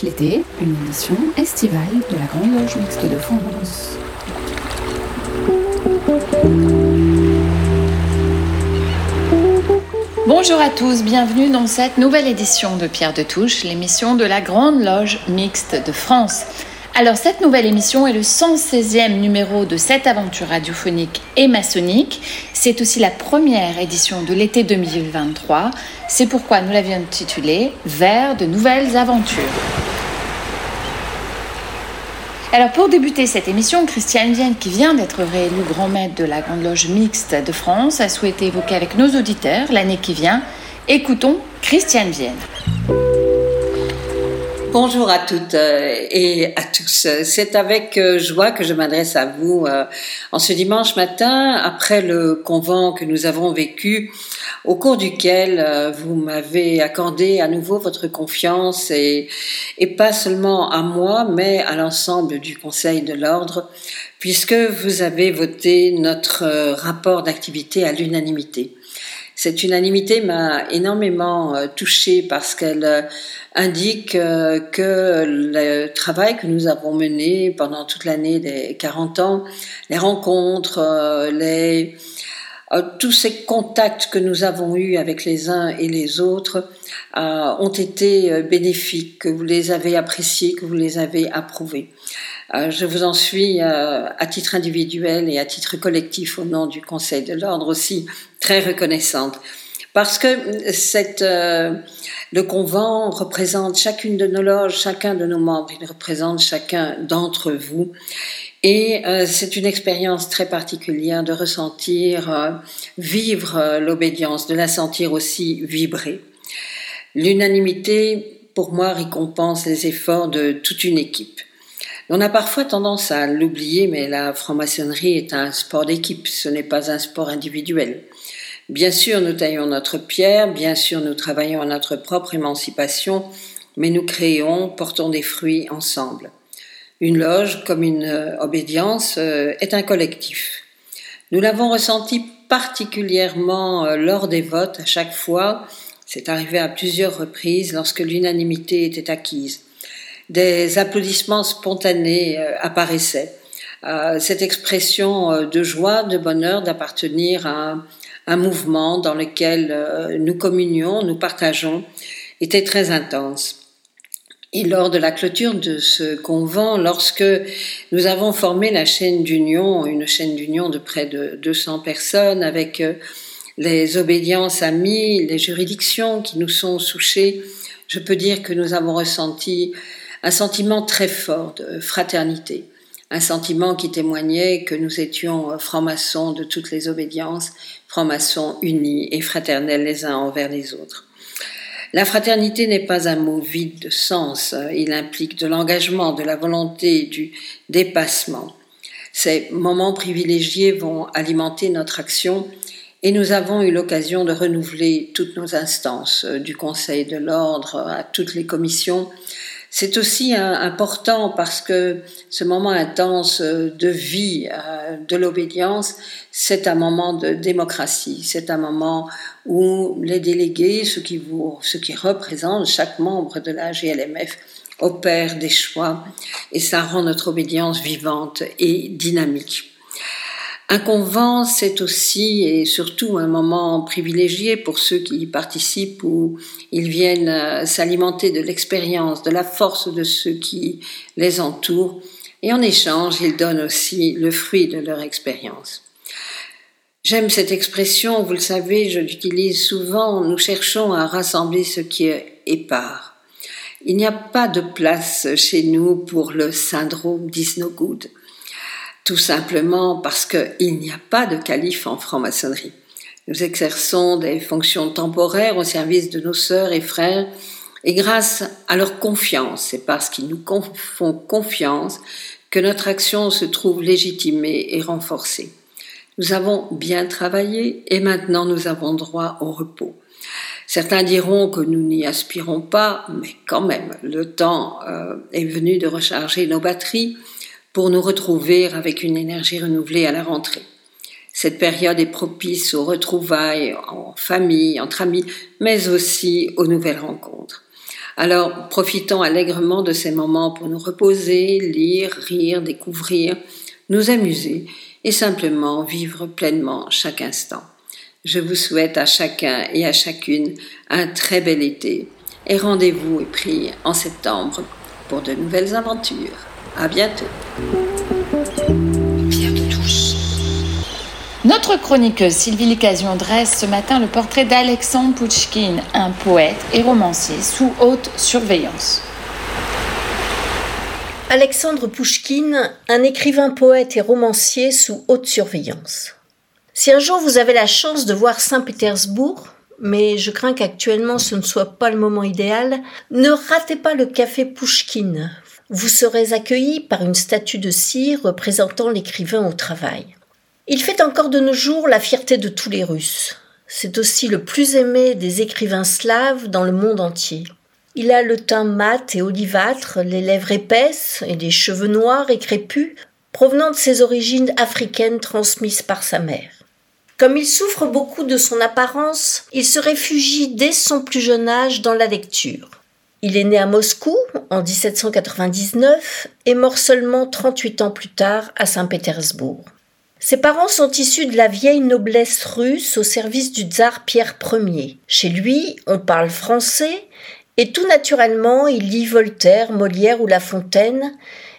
l'été, une édition estivale de la Grande Loge Mixte de France. Bonjour à tous, bienvenue dans cette nouvelle édition de Pierre de Touche, l'émission de la Grande Loge Mixte de France. Alors cette nouvelle émission est le 116e numéro de cette aventure radiophonique et maçonnique. C'est aussi la première édition de l'été 2023. C'est pourquoi nous l'avions intitulée Vers de nouvelles aventures. Alors pour débuter cette émission, Christiane Vienne, qui vient d'être réélue grand maître de la Grande Loge Mixte de France, a souhaité évoquer avec nos auditeurs l'année qui vient. Écoutons Christiane Vienne. Bonjour à toutes euh, et à tous. C'est avec euh, joie que je m'adresse à vous euh, en ce dimanche matin après le convent que nous avons vécu au cours duquel vous m'avez accordé à nouveau votre confiance et, et pas seulement à moi mais à l'ensemble du Conseil de l'ordre puisque vous avez voté notre rapport d'activité à l'unanimité. Cette unanimité m'a énormément touchée parce qu'elle indique euh, que le travail que nous avons mené pendant toute l'année des 40 ans, les rencontres, euh, les, euh, tous ces contacts que nous avons eus avec les uns et les autres ont été bénéfiques, que vous les avez appréciés, que vous les avez approuvés. Je vous en suis, à titre individuel et à titre collectif, au nom du Conseil de l'ordre aussi, très reconnaissante. Parce que cette, le convent représente chacune de nos loges, chacun de nos membres, il représente chacun d'entre vous. Et euh, c'est une expérience très particulière de ressentir, euh, vivre euh, l'obédience, de la sentir aussi vibrer. L'unanimité, pour moi, récompense les efforts de toute une équipe. On a parfois tendance à l'oublier, mais la franc-maçonnerie est un sport d'équipe, ce n'est pas un sport individuel. Bien sûr, nous taillons notre pierre, bien sûr, nous travaillons à notre propre émancipation, mais nous créons, portons des fruits ensemble. Une loge, comme une euh, obédience, euh, est un collectif. Nous l'avons ressenti particulièrement euh, lors des votes à chaque fois. C'est arrivé à plusieurs reprises lorsque l'unanimité était acquise. Des applaudissements spontanés apparaissaient. Cette expression de joie, de bonheur d'appartenir à un mouvement dans lequel nous communions, nous partageons, était très intense. Et lors de la clôture de ce convent, lorsque nous avons formé la chaîne d'union, une chaîne d'union de près de 200 personnes avec euh, les obédiences amies, les juridictions qui nous sont souchées, je peux dire que nous avons ressenti un sentiment très fort de fraternité, un sentiment qui témoignait que nous étions francs-maçons de toutes les obédiences, francs-maçons unis et fraternels les uns envers les autres. La fraternité n'est pas un mot vide de sens, il implique de l'engagement, de la volonté, du dépassement. Ces moments privilégiés vont alimenter notre action et nous avons eu l'occasion de renouveler toutes nos instances, euh, du Conseil de l'ordre à toutes les commissions, c'est aussi important parce que ce moment intense de vie euh, de l'obédience, c'est un moment de démocratie, c'est un moment où les délégués, ceux qui, vous, ceux qui représentent chaque membre de la GLMF, opèrent des choix et ça rend notre obédience vivante et dynamique. Un convent, c'est aussi et surtout un moment privilégié pour ceux qui y participent où ils viennent euh, s'alimenter de l'expérience, de la force de ceux qui les entourent et en échange, ils donnent aussi le fruit de leur expérience. J'aime cette expression, vous le savez, je l'utilise souvent, nous cherchons à rassembler ce qui est épars. Il n'y a pas de place chez nous pour le syndrome d'Isnogood tout simplement parce qu'il n'y a pas de calife en franc-maçonnerie. Nous exerçons des fonctions temporaires au service de nos sœurs et frères, et grâce à leur confiance et parce qu'ils nous font confiance que notre action se trouve légitimée et renforcée. Nous avons bien travaillé et maintenant nous avons droit au repos. Certains diront que nous n'y aspirons pas, mais quand même, le temps euh, est venu de recharger nos batteries pour nous retrouver avec une énergie renouvelée à la rentrée. Cette période est propice aux retrouvailles en famille, entre amis, mais aussi aux nouvelles rencontres. Alors, profitons allègrement de ces moments pour nous reposer, lire, rire, découvrir, nous amuser et simplement vivre pleinement chaque instant. Je vous souhaite à chacun et à chacune un très bel été et rendez-vous et prie en septembre pour de nouvelles aventures. À bientôt. Notre chroniqueuse Sylvie Licasion dresse ce matin le portrait d'Alexandre Pouchkine, un poète et romancier sous haute surveillance. Alexandre Pouchkine, un écrivain, poète et romancier sous haute surveillance. Si un jour vous avez la chance de voir Saint-Pétersbourg, mais je crains qu'actuellement ce ne soit pas le moment idéal, ne ratez pas le café Pouchkine. Vous serez accueilli par une statue de cire représentant l'écrivain au travail. Il fait encore de nos jours la fierté de tous les Russes. C'est aussi le plus aimé des écrivains slaves dans le monde entier. Il a le teint mat et olivâtre, les lèvres épaisses et des cheveux noirs et crépus, provenant de ses origines africaines transmises par sa mère. Comme il souffre beaucoup de son apparence, il se réfugie dès son plus jeune âge dans la lecture. Il est né à Moscou en 1799 et mort seulement 38 ans plus tard à Saint-Pétersbourg. Ses parents sont issus de la vieille noblesse russe au service du tsar Pierre Ier. Chez lui, on parle français et tout naturellement, il lit Voltaire, Molière ou La Fontaine.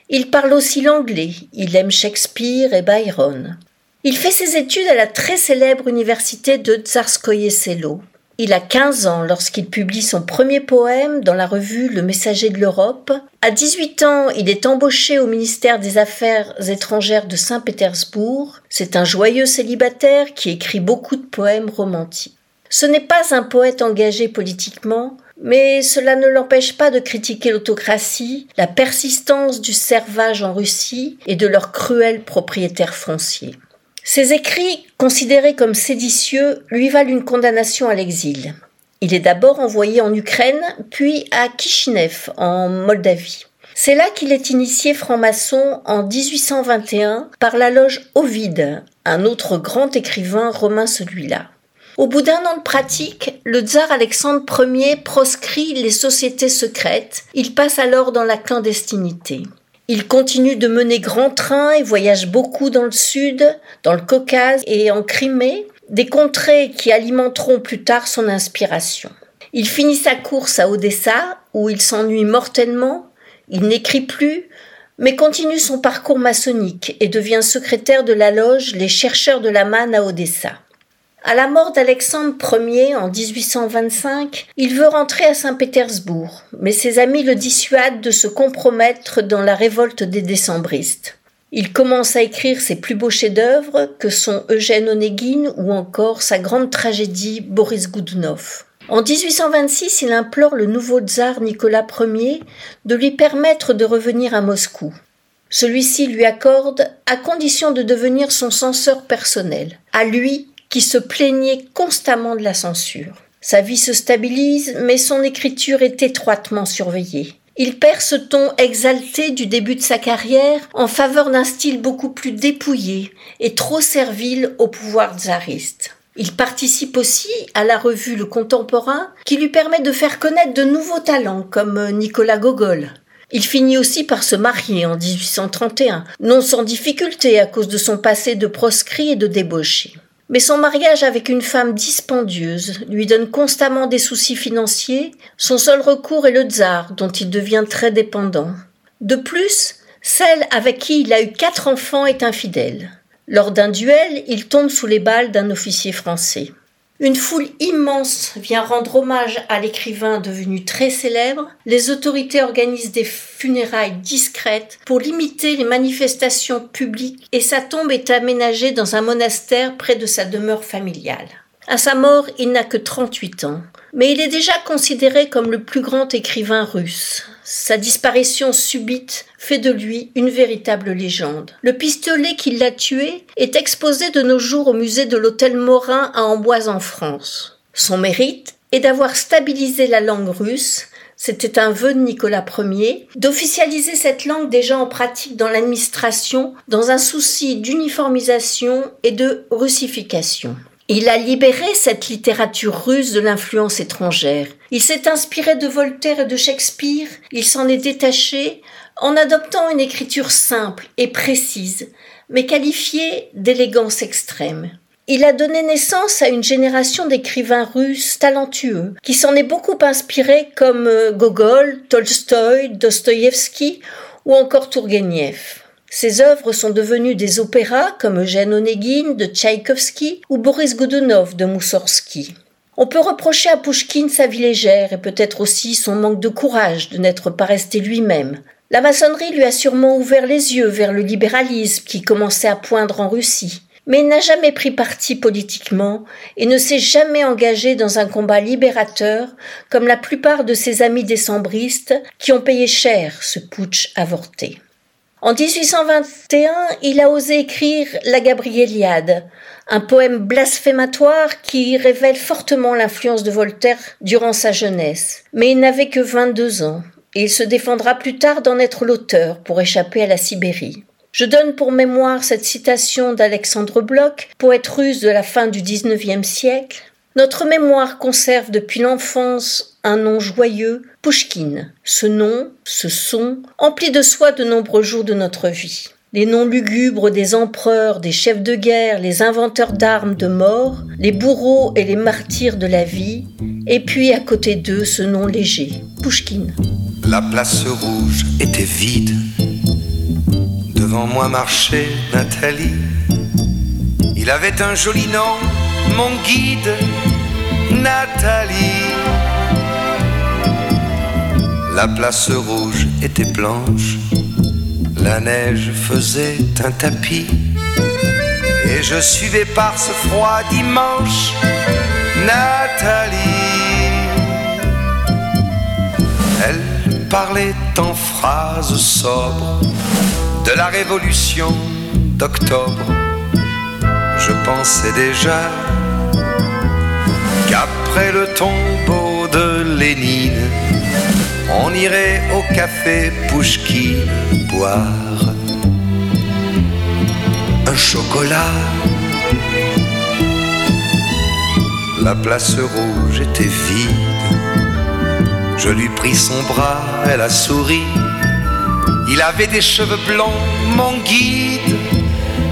Il parle aussi l'anglais. Il aime Shakespeare et Byron. Il fait ses études à la très célèbre université de Tsarskoye Selo. Il a 15 ans lorsqu'il publie son premier poème dans la revue Le Messager de l'Europe. À 18 ans, il est embauché au ministère des Affaires étrangères de Saint-Pétersbourg. C'est un joyeux célibataire qui écrit beaucoup de poèmes romantiques. Ce n'est pas un poète engagé politiquement, mais cela ne l'empêche pas de critiquer l'autocratie, la persistance du servage en Russie et de leurs cruels propriétaires fonciers. Ses écrits, considérés comme séditieux, lui valent une condamnation à l'exil. Il est d'abord envoyé en Ukraine, puis à Kishinev, en Moldavie. C'est là qu'il est initié franc-maçon en 1821 par la loge Ovide, un autre grand écrivain romain celui-là. Au bout d'un an de pratique, le tsar Alexandre Ier proscrit les sociétés secrètes. Il passe alors dans la clandestinité. Il continue de mener grand train et voyage beaucoup dans le sud, dans le Caucase et en Crimée, des contrées qui alimenteront plus tard son inspiration. Il finit sa course à Odessa, où il s'ennuie mortellement, il n'écrit plus, mais continue son parcours maçonnique et devient secrétaire de la loge Les chercheurs de la manne à Odessa. À la mort d'Alexandre Ier en 1825, il veut rentrer à Saint-Pétersbourg, mais ses amis le dissuadent de se compromettre dans la révolte des décembristes. Il commence à écrire ses plus beaux chefs-d'œuvre que sont Eugène Onéguine ou encore sa grande tragédie Boris Goudunov. En 1826, il implore le nouveau tsar Nicolas Ier de lui permettre de revenir à Moscou. Celui-ci lui accorde à condition de devenir son censeur personnel. À lui qui se plaignait constamment de la censure. Sa vie se stabilise, mais son écriture est étroitement surveillée. Il perd ce ton exalté du début de sa carrière en faveur d'un style beaucoup plus dépouillé et trop servile au pouvoir tsariste. Il participe aussi à la revue Le Contemporain qui lui permet de faire connaître de nouveaux talents comme Nicolas Gogol. Il finit aussi par se marier en 1831, non sans difficulté à cause de son passé de proscrit et de débauché. Mais son mariage avec une femme dispendieuse lui donne constamment des soucis financiers. Son seul recours est le tsar, dont il devient très dépendant. De plus, celle avec qui il a eu quatre enfants est infidèle. Lors d'un duel, il tombe sous les balles d'un officier français. Une foule immense vient rendre hommage à l'écrivain devenu très célèbre. Les autorités organisent des funérailles discrètes pour limiter les manifestations publiques et sa tombe est aménagée dans un monastère près de sa demeure familiale. À sa mort, il n'a que 38 ans, mais il est déjà considéré comme le plus grand écrivain russe. Sa disparition subite fait de lui une véritable légende. Le pistolet qui l'a tué est exposé de nos jours au musée de l'hôtel Morin à Amboise en France. Son mérite est d'avoir stabilisé la langue russe c'était un vœu de Nicolas Ier, d'officialiser cette langue déjà en pratique dans l'administration dans un souci d'uniformisation et de russification. Il a libéré cette littérature russe de l'influence étrangère. Il s'est inspiré de Voltaire et de Shakespeare, il s'en est détaché en adoptant une écriture simple et précise, mais qualifiée d'élégance extrême. Il a donné naissance à une génération d'écrivains russes talentueux, qui s'en est beaucoup inspiré comme euh, Gogol, Tolstoï, Dostoïevski ou encore Tourgueniev. Ses œuvres sont devenues des opéras comme Eugène Onegin de Tchaïkovski ou Boris Godunov de Moussorski. On peut reprocher à Pouchkine sa vie légère et peut-être aussi son manque de courage de n'être pas resté lui-même. La maçonnerie lui a sûrement ouvert les yeux vers le libéralisme qui commençait à poindre en Russie mais il n'a jamais pris parti politiquement et ne s'est jamais engagé dans un combat libérateur comme la plupart de ses amis décembristes qui ont payé cher ce putsch avorté. En 1821, il a osé écrire La Gabrieliade, un poème blasphématoire qui révèle fortement l'influence de Voltaire durant sa jeunesse. Mais il n'avait que 22 ans, et il se défendra plus tard d'en être l'auteur pour échapper à la Sibérie. Je donne pour mémoire cette citation d'Alexandre Bloch, poète russe de la fin du XIXe siècle. Notre mémoire conserve depuis l'enfance un nom joyeux, Pushkin. Ce nom, ce son, emplit de soi de nombreux jours de notre vie. Les noms lugubres des empereurs, des chefs de guerre, les inventeurs d'armes de mort, les bourreaux et les martyrs de la vie, et puis à côté d'eux ce nom léger, Pushkin. La place rouge était vide Devant moi marchait Nathalie. Il avait un joli nom, mon guide, Nathalie. La place rouge était blanche, la neige faisait un tapis. Et je suivais par ce froid dimanche Nathalie. Elle parlait en phrases sobres de la révolution d'octobre, je pensais déjà qu'après le tombeau de Lénine, on irait au café Pouchki boire un chocolat. La place rouge était vide. Je lui pris son bras, elle a souri. Il avait des cheveux blonds, mon guide,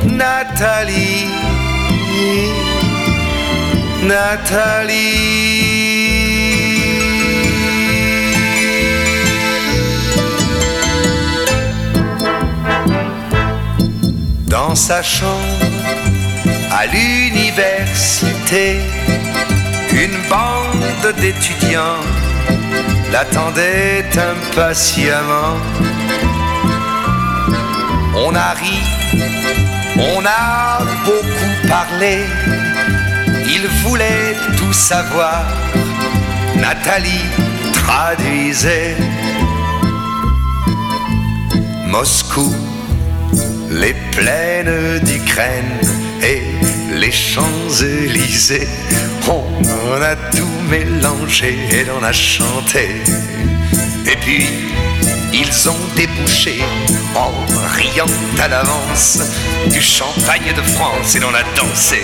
Nathalie. Nathalie. Dans sa chambre à l'université, une bande d'étudiants l'attendait impatiemment. On a ri, on a beaucoup parlé. Il voulait tout savoir. Nathalie traduisait. Moscou, les plaines d'Ukraine et les Champs-Élysées. On a tout mélangé et on a chanté. Et puis ils ont débouché en riant à l'avance du champagne de France et l'on a dansé.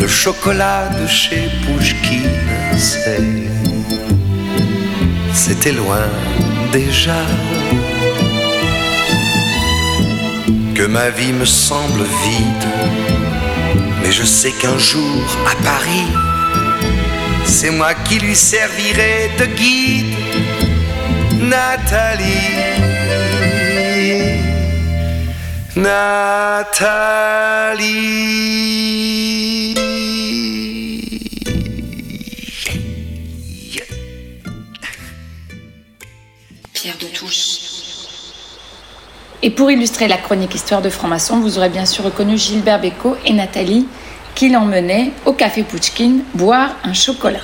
le chocolat de chez Pouchkine, c'était loin déjà. Que ma vie me semble vide, mais je sais qu'un jour à Paris, c'est moi qui lui servirai de guide, Nathalie. Nathalie. Et pour illustrer la chronique Histoire de franc-maçon, vous aurez bien sûr reconnu Gilbert Bécaud et Nathalie qui l'emmenaient au café Pouchkine boire un chocolat.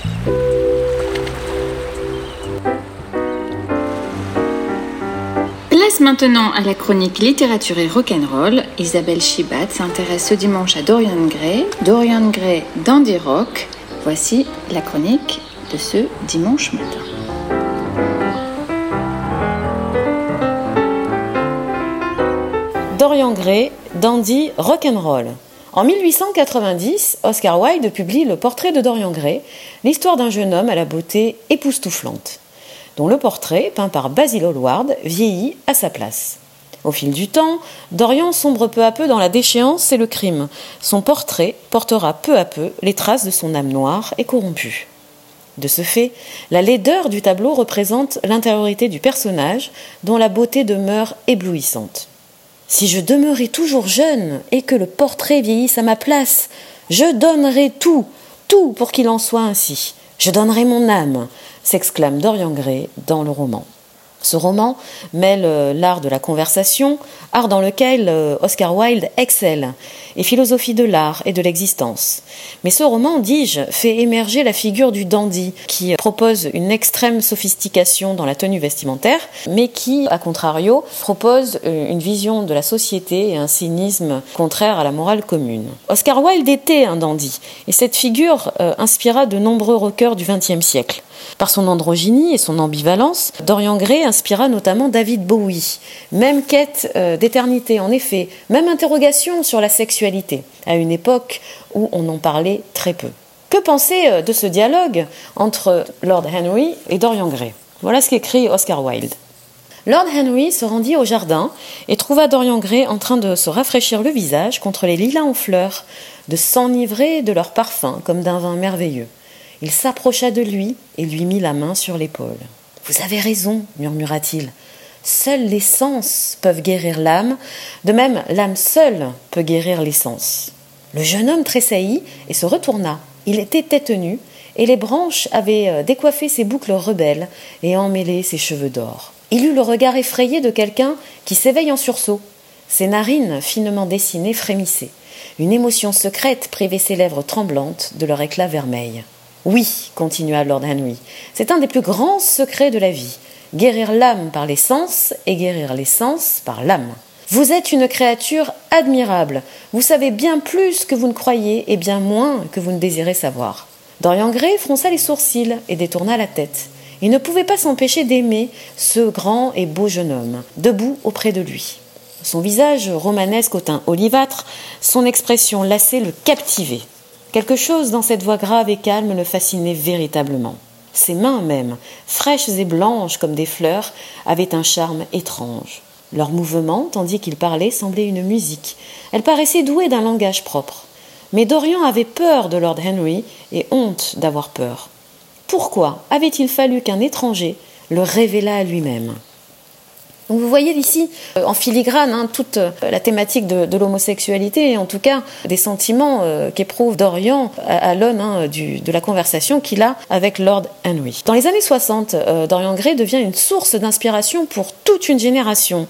Place maintenant à la chronique littérature et rock'n'roll. Isabelle Chibat s'intéresse ce dimanche à Dorian Gray, Dorian Gray Dandy Rock. Voici la chronique de ce dimanche matin. Dorian Gray, Dandy Rock'n'Roll. En 1890, Oscar Wilde publie Le portrait de Dorian Gray, l'histoire d'un jeune homme à la beauté époustouflante, dont le portrait, peint par Basil Hallward, vieillit à sa place. Au fil du temps, Dorian sombre peu à peu dans la déchéance et le crime. Son portrait portera peu à peu les traces de son âme noire et corrompue. De ce fait, la laideur du tableau représente l'intériorité du personnage, dont la beauté demeure éblouissante. Si je demeurais toujours jeune et que le portrait vieillisse à ma place, je donnerais tout, tout pour qu'il en soit ainsi. Je donnerais mon âme, s'exclame Dorian Gray dans le roman. Ce roman mêle euh, l'art de la conversation, art dans lequel euh, Oscar Wilde excelle, et philosophie de l'art et de l'existence. Mais ce roman, dis-je, fait émerger la figure du dandy, qui propose une extrême sophistication dans la tenue vestimentaire, mais qui, à contrario, propose euh, une vision de la société et un cynisme contraire à la morale commune. Oscar Wilde était un dandy, et cette figure inspira de nombreux rockers du XXe siècle. Par son androgynie et son ambivalence, Dorian Gray inspira notamment David Bowie. Même quête euh, d'éternité, en effet, même interrogation sur la sexualité, à une époque où on en parlait très peu. Que penser euh, de ce dialogue entre Lord Henry et Dorian Gray? Voilà ce qu'écrit Oscar Wilde. Lord Henry se rendit au jardin et trouva Dorian Gray en train de se rafraîchir le visage contre les lilas en fleurs, de s'enivrer de leur parfum comme d'un vin merveilleux. Il s'approcha de lui et lui mit la main sur l'épaule. Vous avez raison, murmura-t-il. Seuls les sens peuvent guérir l'âme, de même l'âme seule peut guérir les sens. Le jeune homme tressaillit et se retourna. Il était tête nue, et les branches avaient euh, décoiffé ses boucles rebelles et emmêlé ses cheveux d'or. Il eut le regard effrayé de quelqu'un qui s'éveille en sursaut. Ses narines finement dessinées frémissaient. Une émotion secrète privait ses lèvres tremblantes de leur éclat vermeil. Oui, continua Lord Henry, c'est un des plus grands secrets de la vie. Guérir l'âme par les sens et guérir les sens par l'âme. Vous êtes une créature admirable. Vous savez bien plus que vous ne croyez et bien moins que vous ne désirez savoir. Dorian Gray fronça les sourcils et détourna la tête. Il ne pouvait pas s'empêcher d'aimer ce grand et beau jeune homme, debout auprès de lui. Son visage romanesque au teint olivâtre, son expression lassée le captivait. Quelque chose dans cette voix grave et calme le fascinait véritablement. Ses mains même, fraîches et blanches comme des fleurs, avaient un charme étrange. Leurs mouvements, tandis qu'il parlait, semblaient une musique. Elle paraissait douée d'un langage propre. Mais Dorian avait peur de Lord Henry et honte d'avoir peur. Pourquoi avait-il fallu qu'un étranger le révélât à lui-même? Vous voyez ici, euh, en filigrane, hein, toute euh, la thématique de, l'homosexualité, et en tout cas des sentiments euh, qu'éprouve Dorian à, l'aune hein, de la conversation qu'il a avec Lord Henry. Dans les années 60, Dorian Gray devient une source d'inspiration pour toute une génération.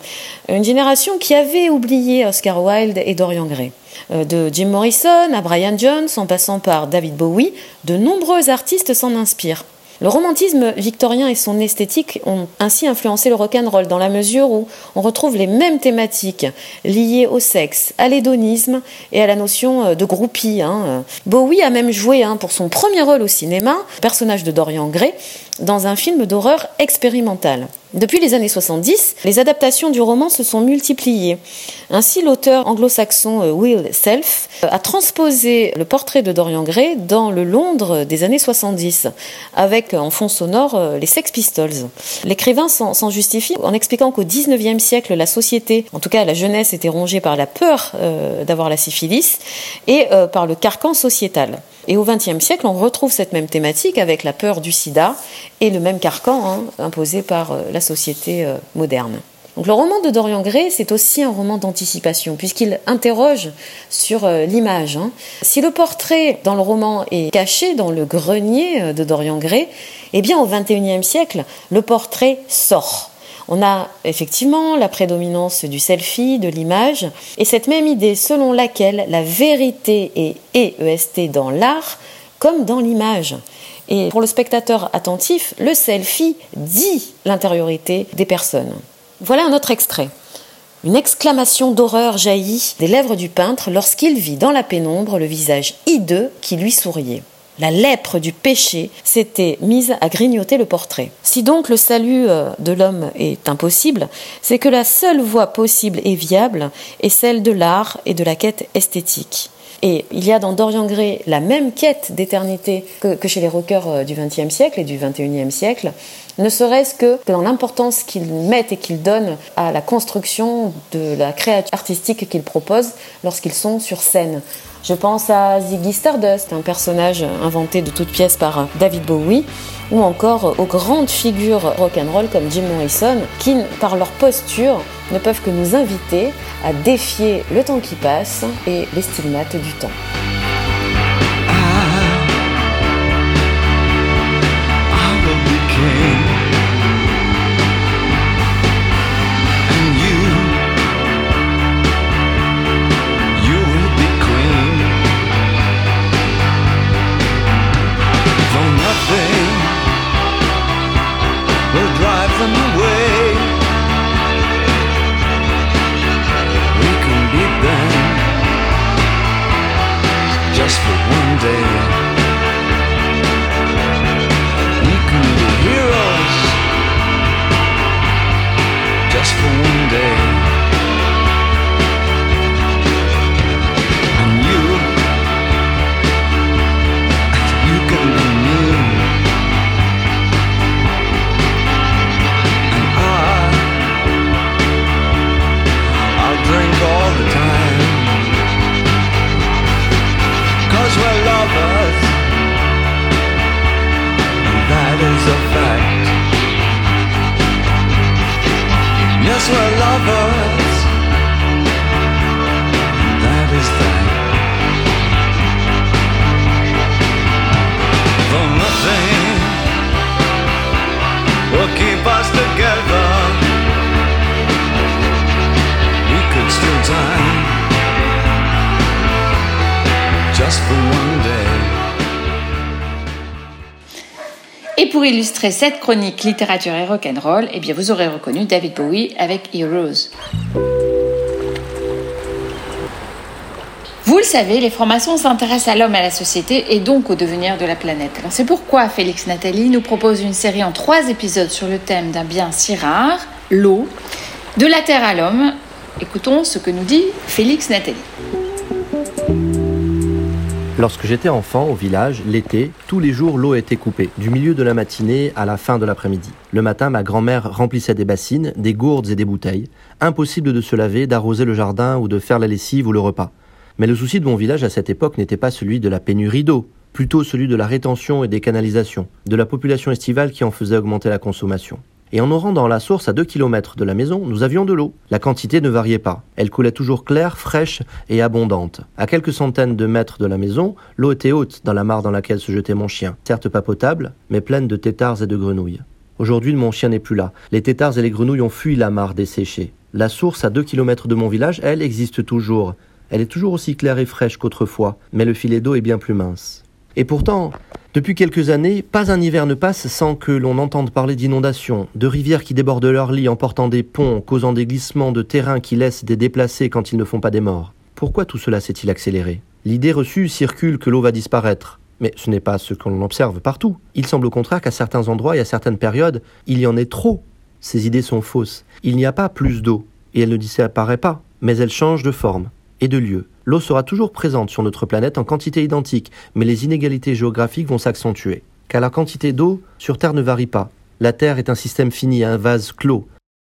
Une génération qui avait oublié Oscar Wilde et Dorian Gray. De Jim Morrison à Brian Jones, en passant par David Bowie, de nombreux artistes s'en inspirent. Le romantisme victorien et son esthétique ont ainsi influencé le rock'n'roll dans la mesure où on retrouve les mêmes thématiques liées au sexe, à l'hédonisme et à la notion euh, de groupie. Hein. Bowie a même joué hein, pour son premier rôle au cinéma, personnage de Dorian Gray, dans un film d'horreur expérimental. Depuis les années 70, les adaptations du roman se sont multipliées. Ainsi, l'auteur anglo-saxon euh, Will Self euh, a transposé le portrait de Dorian Gray dans le Londres des années 70, avec en fond sonore euh, les Sex Pistols. L'écrivain s'en justifie en expliquant qu'au XIXe siècle, la société, en tout cas la jeunesse, était rongée par la peur d'avoir la syphilis et par le carcan sociétal. Et au XXe siècle, on retrouve cette même thématique avec la peur du sida et le même carcan hein, imposé par euh, la société euh, moderne. Donc le roman de Dorian Gray, c'est aussi un roman d'anticipation, puisqu'il interroge sur euh, l'image. Hein. Si le portrait dans le roman est caché dans le grenier de Dorian Gray, eh bien au XXIe siècle, le portrait sort. On a effectivement la prédominance du selfie, de l'image, et cette même idée selon laquelle la vérité est EST dans l'art comme dans l'image. Et pour le spectateur attentif, le selfie dit l'intériorité des personnes. Voilà un autre extrait. Une exclamation d'horreur jaillit des lèvres du peintre lorsqu'il vit dans la pénombre le visage hideux qui lui souriait. La lèpre du péché s'était mise à grignoter le portrait. Si donc le salut euh, de l'homme est impossible, c'est que la seule voie possible et viable est celle de l'art et de la quête esthétique. Et il y a dans Dorian Gray la même quête d'éternité que, chez les rockers euh, du XXe siècle et du XXIe siècle, ne serait-ce que dans l'importance qu'ils mettent et qu'ils donnent à la construction de la créature artistique qu'ils proposent lorsqu'ils sont sur scène. Je pense à Ziggy Stardust, un personnage inventé de toutes pièces par David Bowie, ou encore aux grandes figures rock'n'roll comme Jim Morrison, qui, par leur posture, ne peuvent que nous inviter à défier le temps qui passe et les stigmates du temps. Pour illustrer cette chronique littérature et rock'n'roll, eh vous aurez reconnu David Bowie avec Heroes. Vous le savez, les formations s'intéressent à l'homme, à la société et donc au devenir de la planète. C'est pourquoi Félix Nathalie nous propose une série en trois épisodes sur le thème d'un bien si rare, l'eau, de la terre à l'homme. Écoutons ce que nous dit Félix Nathalie. Lorsque j'étais enfant au village, l'été, tous les jours l'eau était coupée, du milieu de la matinée à la fin de l'après-midi. Le matin, ma grand-mère remplissait des bassines, des gourdes et des bouteilles. Impossible de se laver, d'arroser le jardin ou de faire la lessive ou le repas. Mais le souci de mon village à cette époque n'était pas celui de la pénurie d'eau, plutôt celui de la rétention et des canalisations, de la population estivale qui en faisait augmenter la consommation et en nous rendant la source à 2 km de la maison, nous avions de l'eau. La quantité ne variait pas. Elle coulait toujours claire, fraîche et abondante. À quelques centaines de mètres de la maison, l'eau était haute dans la mare dans laquelle se jetait mon chien. Certes pas potable, mais pleine de têtards et de grenouilles. Aujourd'hui, mon chien n'est plus là. Les têtards et les grenouilles ont fui la mare desséchée. La source à 2 km de mon village, elle, existe toujours. Elle est toujours aussi claire et fraîche qu'autrefois, mais le filet d'eau est bien plus mince. Et pourtant, depuis quelques années, pas un hiver ne passe sans que l'on entende parler d'inondations, de rivières qui débordent leurs lits en portant des ponts, causant des glissements de terrain qui laissent des déplacés quand ils ne font pas des morts. Pourquoi tout cela s'est-il accéléré? L'idée reçue circule que l'eau va disparaître. Mais ce n'est pas ce que l'on observe partout. Il semble au contraire qu'à certains endroits et à certaines périodes, il y en ait trop. Ces idées sont fausses. Il n'y a pas plus d'eau, et elle ne disparaît pas, mais elle change de forme et de lieu. L'eau sera toujours présente sur notre planète en quantité identique, mais les inégalités géographiques vont s'accentuer. Car la quantité d'eau sur Terre ne varie pas. La Terre est un système fini, un vase clos.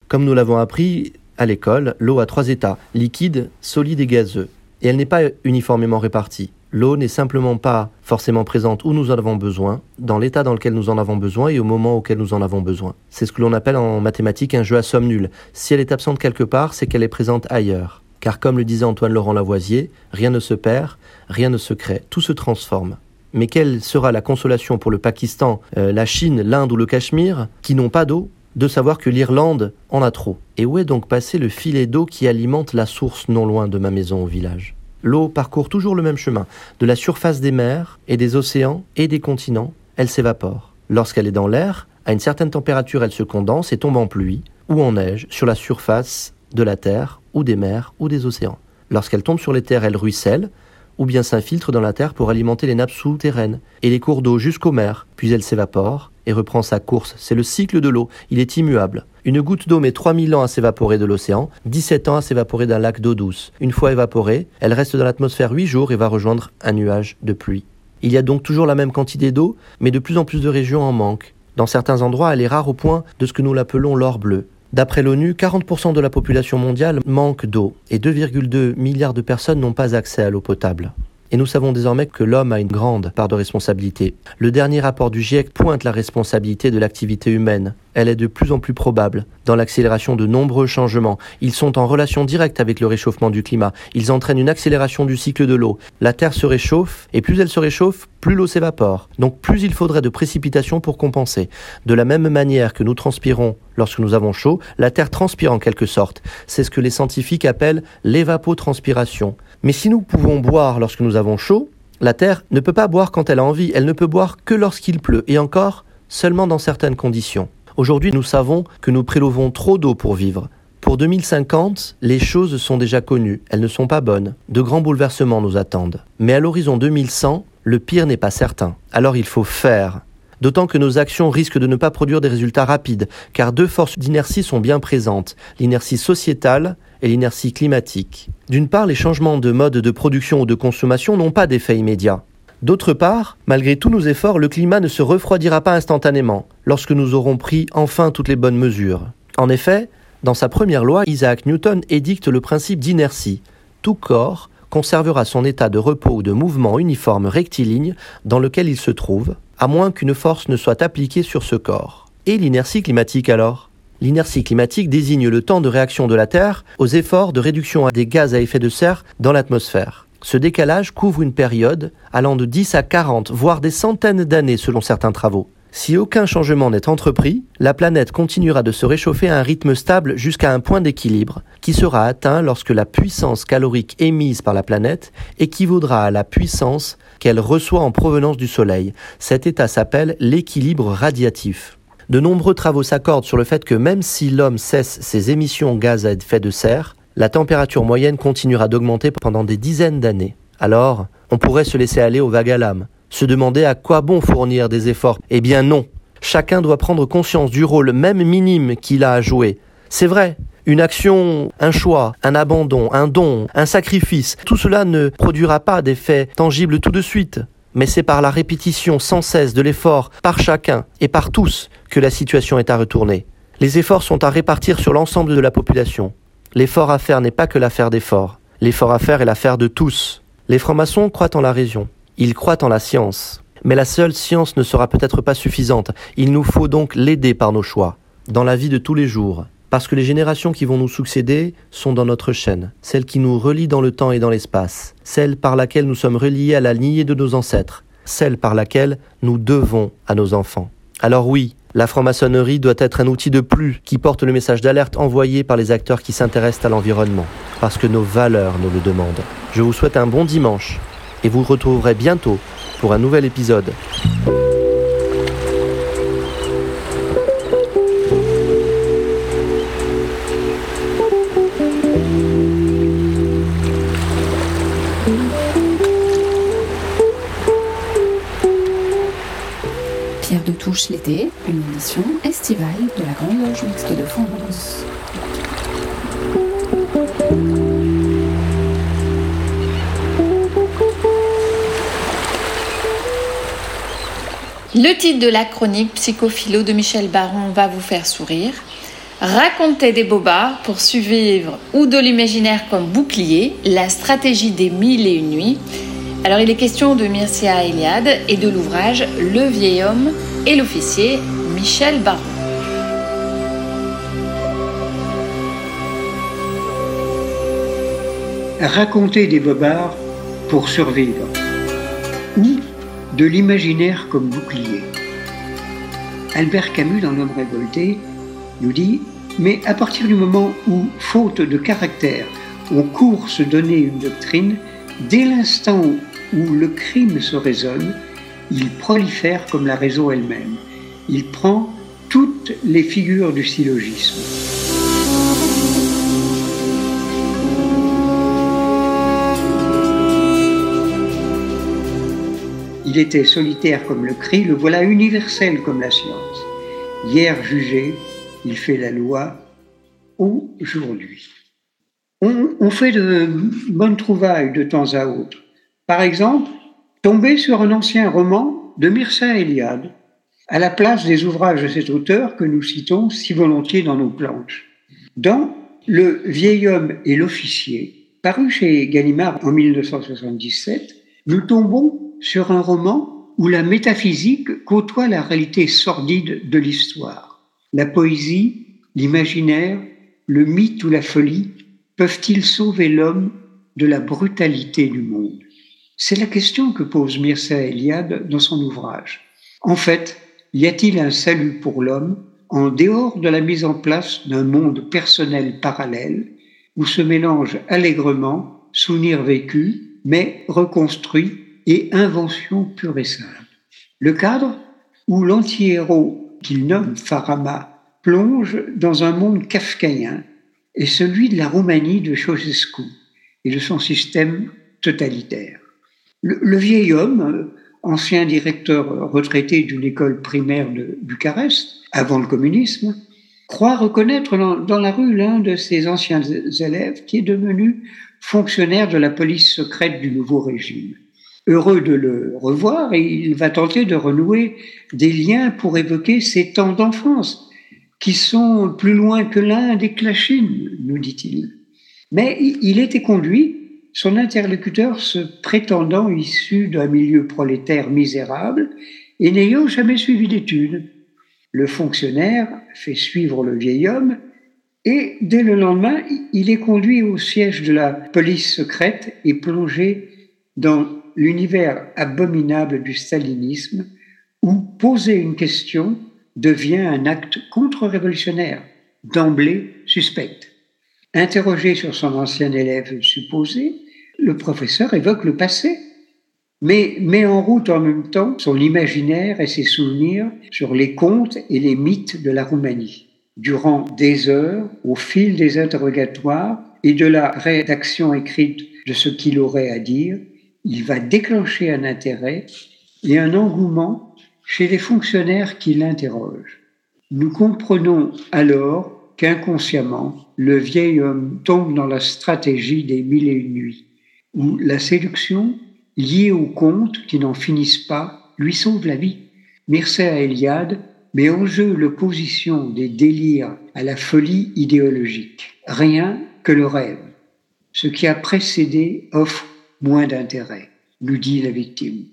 Comme nous l'avons appris à l'école, l'eau a trois états, liquide, solide et gazeux. Et elle n'est pas uniformément répartie. L'eau n'est simplement pas forcément présente où nous en avons besoin, dans l'état dans lequel nous en avons besoin et au moment auquel nous en avons besoin. C'est ce que l'on appelle en mathématiques un jeu à somme nulle. Si elle est absente quelque part, c'est qu'elle est présente ailleurs. Car comme le disait Antoine Laurent Lavoisier, rien ne se perd, rien ne se crée, tout se transforme. Mais quelle sera la consolation pour le Pakistan, euh, la Chine, l'Inde ou le Cachemire, qui n'ont pas d'eau, de savoir que l'Irlande en a trop? Et où est donc passé le filet d'eau qui alimente la source non loin de ma maison au village? L'eau parcourt toujours le même chemin. De la surface des mers et des océans et des continents, elle s'évapore. Lorsqu'elle est dans l'air, à une certaine température, elle se condense et tombe en pluie ou en neige sur la surface de la terre? Ou des mers ou des océans. Lorsqu'elle tombe sur les terres, elle ruisselle ou bien s'infiltre dans la terre pour alimenter les nappes souterraines et les cours d'eau jusqu'aux mers, puis elle s'évapore et reprend sa course. C'est le cycle de l'eau, il est immuable. Une goutte d'eau met 3000 ans à s'évaporer de l'océan, 17 ans à s'évaporer d'un lac d'eau douce. Une fois évaporée, elle reste dans l'atmosphère 8 jours et va rejoindre un nuage de pluie. Il y a donc toujours la même quantité d'eau, mais de plus en plus de régions en manquent. Dans certains endroits, elle est rare au point de ce que nous l'appelons l'or bleu. D'après l'ONU, 40% de la population mondiale manque d'eau et 2,2 milliards de personnes n'ont pas accès à l'eau potable. Et nous savons désormais que l'homme a une grande part de responsabilité. Le dernier rapport du GIEC pointe la responsabilité de l'activité humaine. Elle est de plus en plus probable dans l'accélération de nombreux changements. Ils sont en relation directe avec le réchauffement du climat. Ils entraînent une accélération du cycle de l'eau. La Terre se réchauffe, et plus elle se réchauffe, plus l'eau s'évapore. Donc plus il faudrait de précipitations pour compenser. De la même manière que nous transpirons lorsque nous avons chaud, la Terre transpire en quelque sorte. C'est ce que les scientifiques appellent l'évapotranspiration. Mais si nous pouvons boire lorsque nous avons chaud, la Terre ne peut pas boire quand elle a envie, elle ne peut boire que lorsqu'il pleut, et encore seulement dans certaines conditions. Aujourd'hui, nous savons que nous prélevons trop d'eau pour vivre. Pour 2050, les choses sont déjà connues, elles ne sont pas bonnes. De grands bouleversements nous attendent. Mais à l'horizon 2100, le pire n'est pas certain. Alors il faut faire. D'autant que nos actions risquent de ne pas produire des résultats rapides, car deux forces d'inertie sont bien présentes, l'inertie sociétale et l'inertie climatique. D'une part, les changements de mode de production ou de consommation n'ont pas d'effet immédiat. D'autre part, malgré tous nos efforts, le climat ne se refroidira pas instantanément, lorsque nous aurons pris enfin toutes les bonnes mesures. En effet, dans sa première loi, Isaac Newton édicte le principe d'inertie. Tout corps conservera son état de repos ou de mouvement uniforme rectiligne dans lequel il se trouve, à moins qu'une force ne soit appliquée sur ce corps. Et l'inertie climatique alors? L'inertie climatique désigne le temps de réaction de la Terre aux efforts de réduction des gaz à effet de serre dans l'atmosphère. Ce décalage couvre une période allant de 10 à 40, voire des centaines d'années selon certains travaux. Si aucun changement n'est entrepris, la planète continuera de se réchauffer à un rythme stable jusqu'à un point d'équilibre, qui sera atteint lorsque la puissance calorique émise par la planète équivaudra à la puissance qu'elle reçoit en provenance du Soleil. Cet état s'appelle l'équilibre radiatif. De nombreux travaux s'accordent sur le fait que même si l'homme cesse ses émissions gaz à effet de serre, la température moyenne continuera d'augmenter pendant des dizaines d'années. Alors, on pourrait se laisser aller au vague à l'âme, se demander à quoi bon fournir des efforts. Eh bien non, chacun doit prendre conscience du rôle même minime qu'il a à jouer. C'est vrai, une action, un choix, un abandon, un don, un sacrifice, tout cela ne produira pas d'effet tangible tout de suite mais c'est par la répétition sans cesse de l'effort par chacun et par tous que la situation est à retourner. Les efforts sont à répartir sur l'ensemble de la population. L'effort à faire n'est pas que l'affaire d'effort. L'effort à faire est l'affaire de tous. Les francs-maçons croient en la raison. Ils croient en la science. Mais la seule science ne sera peut-être pas suffisante. Il nous faut donc l'aider par nos choix, dans la vie de tous les jours, parce que les générations qui vont nous succéder sont dans notre chaîne, celle qui nous relie dans le temps et dans l'espace, celle par laquelle nous sommes reliés à la lignée de nos ancêtres, celle par laquelle nous devons à nos enfants. Alors oui, la franc-maçonnerie doit être un outil de plus qui porte le message d'alerte envoyé par les acteurs qui s'intéressent à l'environnement, parce que nos valeurs nous le demandent. Je vous souhaite un bon dimanche et vous retrouverez bientôt pour un nouvel épisode. Touche l'été, une émission estivale de la Grande Loge Mixte de France. Le titre de la chronique Psychophilo de Michel Baron va vous faire sourire. Raconter des bobards pour survivre ou de l'imaginaire comme bouclier, la stratégie des mille et une nuits. Alors il est question de Mircea Eliade et de l'ouvrage Le vieil homme et l'officier Michel Baron. Raconter des bobards pour survivre ou de l'imaginaire comme bouclier. Albert Camus, dans L'homme révolté, nous dit Mais à partir du moment où, faute de caractère, on court se donner une doctrine, dès l'instant où le crime se raisonne, il prolifère comme la raison elle-même. Il prend toutes les figures du syllogisme. Il était solitaire comme le cri, le voilà universel comme la science. Hier jugé, il fait la loi aujourd'hui. On, on, fait de bonnes trouvailles de temps à autre. Par exemple, tomber sur un ancien roman de Mircea Eliade, à la place des ouvrages de cet auteur que nous citons si volontiers dans nos planches. Dans Le vieil homme et l'officier, paru chez Gallimard en 1977, nous tombons sur un roman où la métaphysique côtoie la réalité sordide de l'histoire. La poésie, l'imaginaire, le mythe ou la folie peuvent-ils sauver l'homme de la brutalité du monde? C'est la question que pose Mircea Eliade dans son ouvrage. En fait, y a-t-il un salut pour l'homme en dehors de la mise en place d'un monde personnel parallèle où se mélangent allègrement souvenirs vécus, mais reconstruits et invention pure et simple. Le cadre où l'anti-héros qu'il nomme Farama plonge dans un monde kafkaïen est celui de la Roumanie de Ceausescu et de son système totalitaire. Le, vieil homme, ancien directeur retraité d'une école primaire de Bucarest, avant le communisme, croit reconnaître dans, dans la rue l'un de ses anciens élèves qui est devenu fonctionnaire de la police secrète du nouveau régime. Heureux de le revoir, il va tenter de renouer des liens pour évoquer ses temps d'enfance, qui sont plus loin que l'Inde et que la Chine, nous dit-il. Mais il était conduit, son interlocuteur se prétendant issu d'un milieu prolétaire misérable et n'ayant jamais suivi d'études. Le fonctionnaire fait suivre le vieil homme et dès le lendemain, il est conduit au siège de la police secrète et plongé dans l'univers abominable du stalinisme où poser une question devient un acte contre-révolutionnaire, d'emblée suspecte. Interrogé sur son ancien élève supposé, le professeur évoque le passé, mais met en route en même temps son imaginaire et ses souvenirs sur les contes et les mythes de la Roumanie. Durant des heures, au fil des interrogatoires et de la rédaction écrite de ce qu'il aurait à dire, il va déclencher un intérêt et un engouement chez les fonctionnaires qui l'interrogent. Nous comprenons alors qu'inconsciemment, le vieil homme tombe dans la stratégie des mille et une nuits, où la séduction, liée aux contes qui n'en finissent pas, lui sauve la vie. Mircea Eliade met en jeu l'opposition des délires à la folie idéologique. Rien que le rêve. Ce qui a précédé offre moins d'intérêt, nous dit la victime.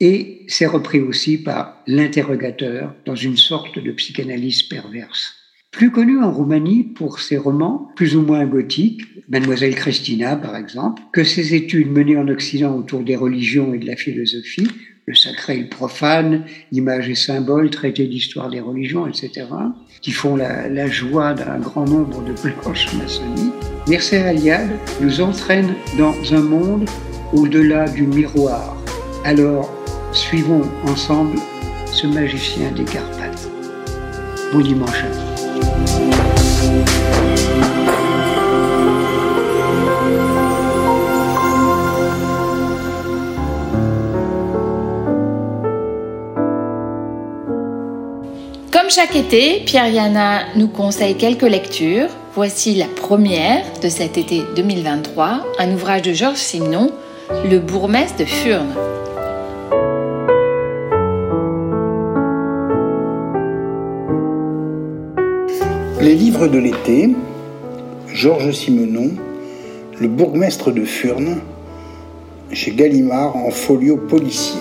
Et c'est repris aussi par l'interrogateur dans une sorte de psychanalyse perverse. Plus connu en Roumanie pour ses romans plus ou moins gothiques, Mademoiselle Christina par exemple, que ses études menées en Occident autour des religions et de la philosophie, le sacré et le profane, images et symboles, traité d'histoire des religions, etc., qui font la, joie d'un grand nombre de planches maçonniques, Mircea Eliade nous entraîne dans un monde au-delà du miroir. Alors, suivons ensemble ce magicien des Carpates. Bon dimanche à vous. Comme chaque été, Pierre Yana nous conseille quelques lectures. Voici la première de cet été 2023, un ouvrage de Georges Simenon, Le bourgmestre de Furnes. Les livres de l'été, Georges Simenon, Le bourgmestre de Furnes, chez Gallimard en folio policier.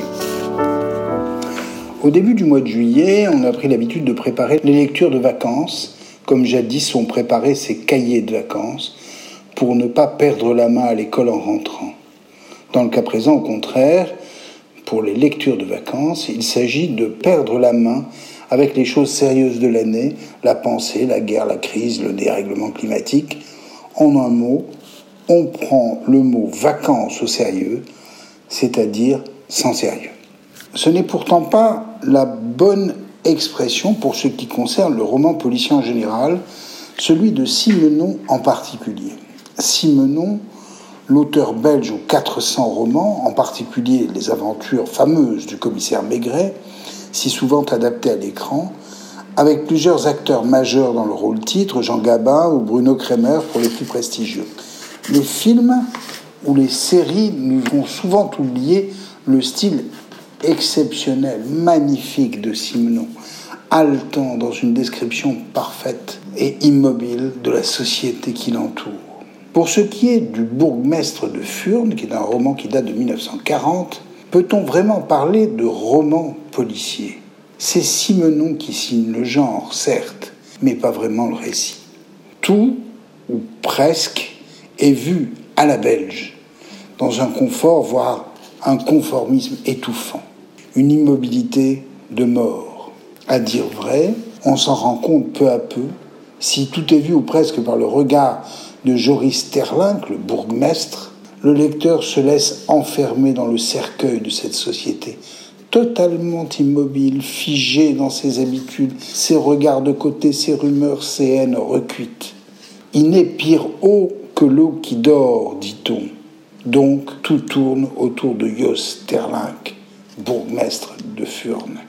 Au début du mois de juillet, on a pris l'habitude de préparer les lectures de vacances, comme jadis on préparait ses cahiers de vacances, pour ne pas perdre la main à l'école en rentrant. Dans le cas présent, au contraire, pour les lectures de vacances, il s'agit de perdre la main avec les choses sérieuses de l'année, la pensée, la guerre, la crise, le dérèglement climatique. En un mot, on prend le mot vacances au sérieux, c'est-à-dire sans sérieux. Ce n'est pourtant pas la bonne expression pour ce qui concerne le roman policier en général, celui de Simenon en particulier. Simenon, l'auteur belge aux 400 romans, en particulier les aventures fameuses du commissaire Maigret, si souvent adaptées à l'écran, avec plusieurs acteurs majeurs dans le rôle titre, Jean Gabin ou Bruno Kremer pour les plus prestigieux. Les films ou les séries nous ont souvent oublié le style exceptionnel, magnifique de Simenon, haletant dans une description parfaite et immobile de la société qui l'entoure. Pour ce qui est du bourgmestre de Furnes, qui est un roman qui date de 1940, peut-on vraiment parler de roman policier C'est Simenon qui signe le genre, certes, mais pas vraiment le récit. Tout, ou presque, est vu à la belge, dans un confort, voire un conformisme étouffant une immobilité de mort. À dire vrai, on s'en rend compte peu à peu, si tout est vu ou presque par le regard de Joris Terlinck, le bourgmestre, le lecteur se laisse enfermer dans le cercueil de cette société, totalement immobile, figé dans ses habitudes, ses regards de côté, ses rumeurs, ses haines recuites. Il n'est pire haut que l'eau qui dort, dit-on. Donc tout tourne autour de Jos Terlinck bourgmestre de Furnes.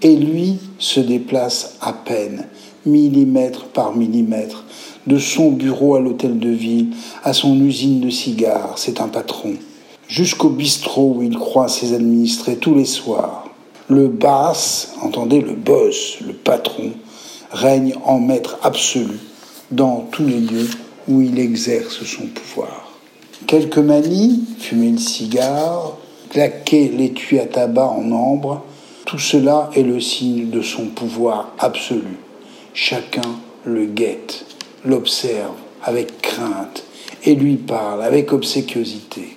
Et lui se déplace à peine, millimètre par millimètre, de son bureau à l'hôtel de ville, à son usine de cigares, c'est un patron, jusqu'au bistrot où il croit ses administrés tous les soirs. Le basse, entendez le boss, le patron, règne en maître absolu dans tous les lieux où il exerce son pouvoir. Quelques manies, fumer le cigare, claquer l'étui à tabac en ambre, tout cela est le signe de son pouvoir absolu. Chacun le guette, l'observe avec crainte et lui parle avec obséquiosité.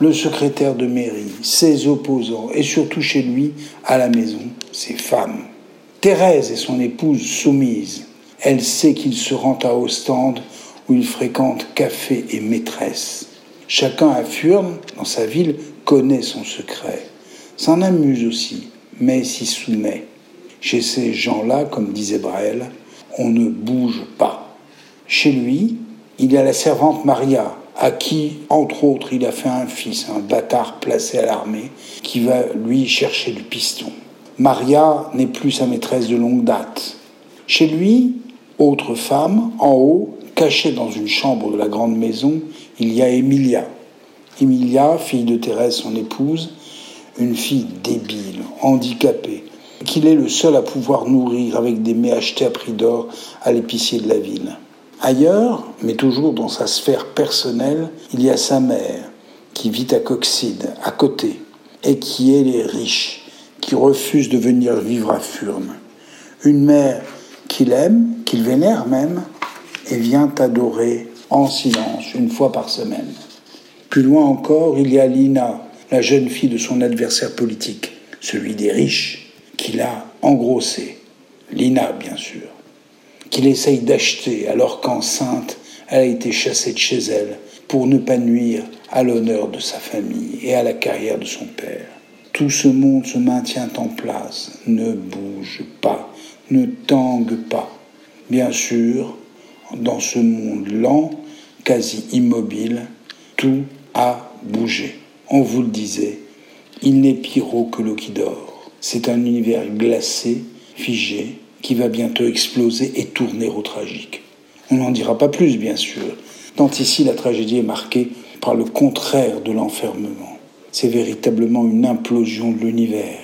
Le secrétaire de mairie, ses opposants et surtout chez lui, à la maison, ses femmes. Thérèse est son épouse soumise. Elle sait qu'il se rend à Ostende où il fréquente café et maîtresse. Chacun à Furnes, dans sa ville, connaît son secret, s'en amuse aussi, mais s'y soumet. Chez ces gens-là, comme disait Braille, on ne bouge pas. Chez lui, il y a la servante Maria, à qui, entre autres, il a fait un fils, un bâtard placé à l'armée, qui va lui chercher le piston. Maria n'est plus sa maîtresse de longue date. Chez lui, autre femme, en haut, cachée dans une chambre de la grande maison, il y a Emilia, Emilia, fille de Thérèse, son épouse, une fille débile, handicapée, qu'il est le seul à pouvoir nourrir avec des mets achetés à prix d'or à l'épicier de la ville. Ailleurs, mais toujours dans sa sphère personnelle, il y a sa mère, qui vit à Coxide, à côté, et qui est les riches, qui refusent de venir vivre à Furnes. Une mère qu'il aime, qu'il vénère même, et vient adorer en silence une fois par semaine. Plus loin encore, il y a Lina, la jeune fille de son adversaire politique, celui des riches, qu'il a engrossé. Lina, bien sûr, qu'il essaye d'acheter alors qu'enceinte, elle a été chassée de chez elle pour ne pas nuire à l'honneur de sa famille et à la carrière de son père. Tout ce monde se maintient en place, ne bouge pas, ne tangue pas. Bien sûr, dans ce monde lent, quasi immobile, tout a bougé. On vous le disait, il n'est pire que l'eau qui dort. C'est un univers glacé, figé, qui va bientôt exploser et tourner au tragique. On n'en dira pas plus, bien sûr, tant ici la tragédie est marquée par le contraire de l'enfermement. C'est véritablement une implosion de l'univers,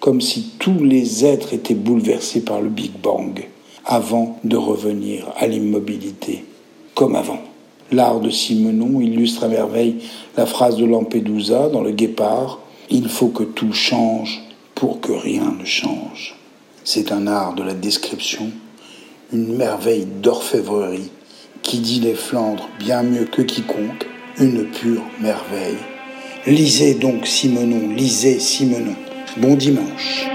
comme si tous les êtres étaient bouleversés par le Big Bang, avant de revenir à l'immobilité, comme avant. L'art de Simenon illustre à merveille la phrase de Lampedusa dans Le Guépard Il faut que tout change pour que rien ne change. C'est un art de la description, une merveille d'orfèvrerie qui dit les Flandres bien mieux que quiconque, une pure merveille. Lisez donc Simenon, lisez Simenon. Bon dimanche.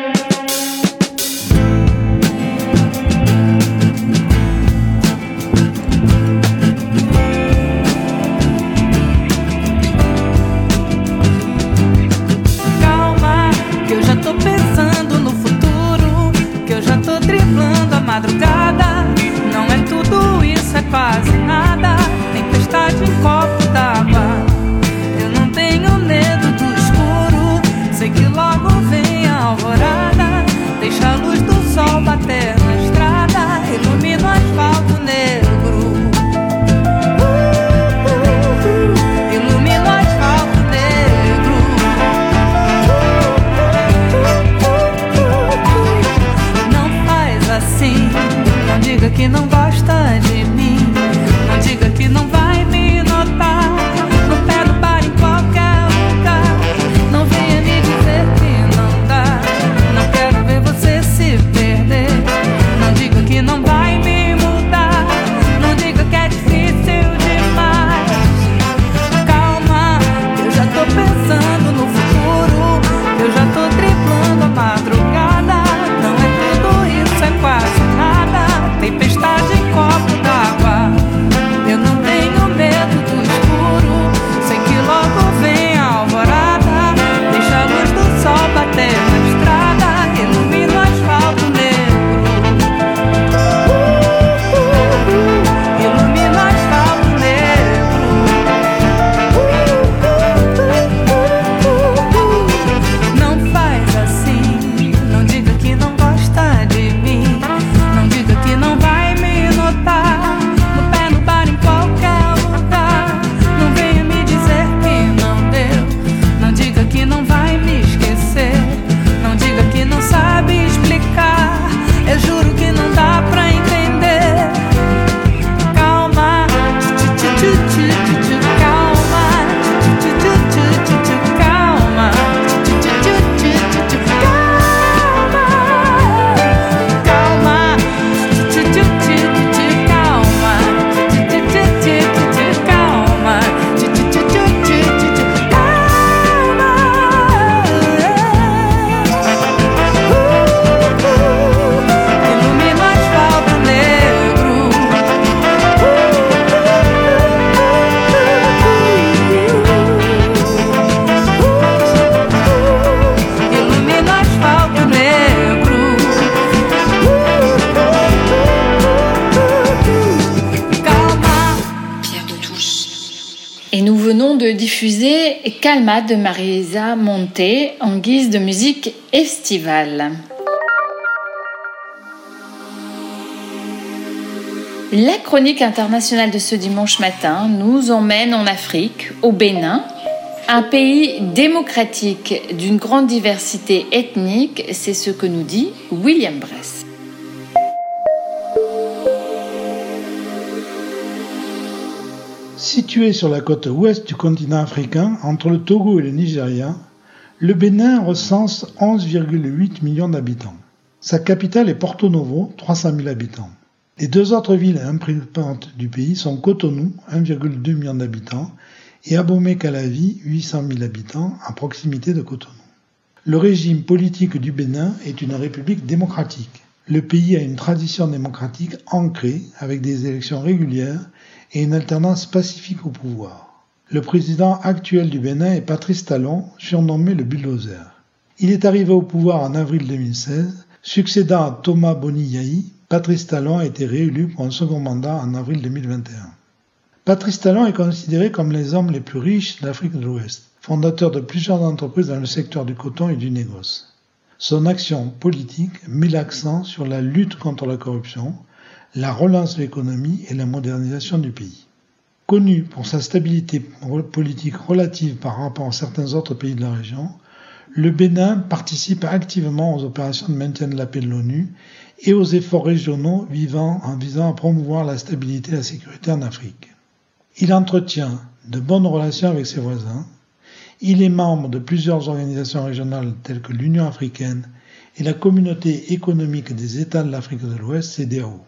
Calma de Marisa Monte en guise de musique estivale. La chronique internationale de ce dimanche matin nous emmène en Afrique, au Bénin, un pays démocratique d'une grande diversité ethnique, c'est ce que nous dit William Bress. Situé sur la côte ouest du continent africain, entre le Togo et le Nigeria, le Bénin recense 11,8 millions d'habitants. Sa capitale est Porto Novo, 300 000 habitants. Les deux autres villes imprimantes du pays sont Cotonou, 1,2 million d'habitants, et Abomey-Calavi, 800 000 habitants, à proximité de Cotonou. Le régime politique du Bénin est une république démocratique. Le pays a une tradition démocratique ancrée, avec des élections régulières et une alternance pacifique au pouvoir. Le président actuel du Bénin est Patrice Talon, surnommé le bulldozer. Il est arrivé au pouvoir en avril 2016, succédant à Thomas Boni Patrice Talon a été réélu pour un second mandat en avril 2021. Patrice Talon est considéré comme les hommes les plus riches d'Afrique de l'Ouest, fondateur de plusieurs entreprises dans le secteur du coton et du négoce. Son action politique met l'accent sur la lutte contre la corruption, la relance de l'économie et la modernisation du pays. Connu pour sa stabilité politique relative par rapport à certains autres pays de la région, le Bénin participe activement aux opérations de maintien de la paix de l'ONU et aux efforts régionaux vivant en visant à promouvoir la stabilité et la sécurité en Afrique. Il entretient de bonnes relations avec ses voisins. Il est membre de plusieurs organisations régionales telles que l'Union africaine et la Communauté économique des États de l'Afrique de l'Ouest, CDAO.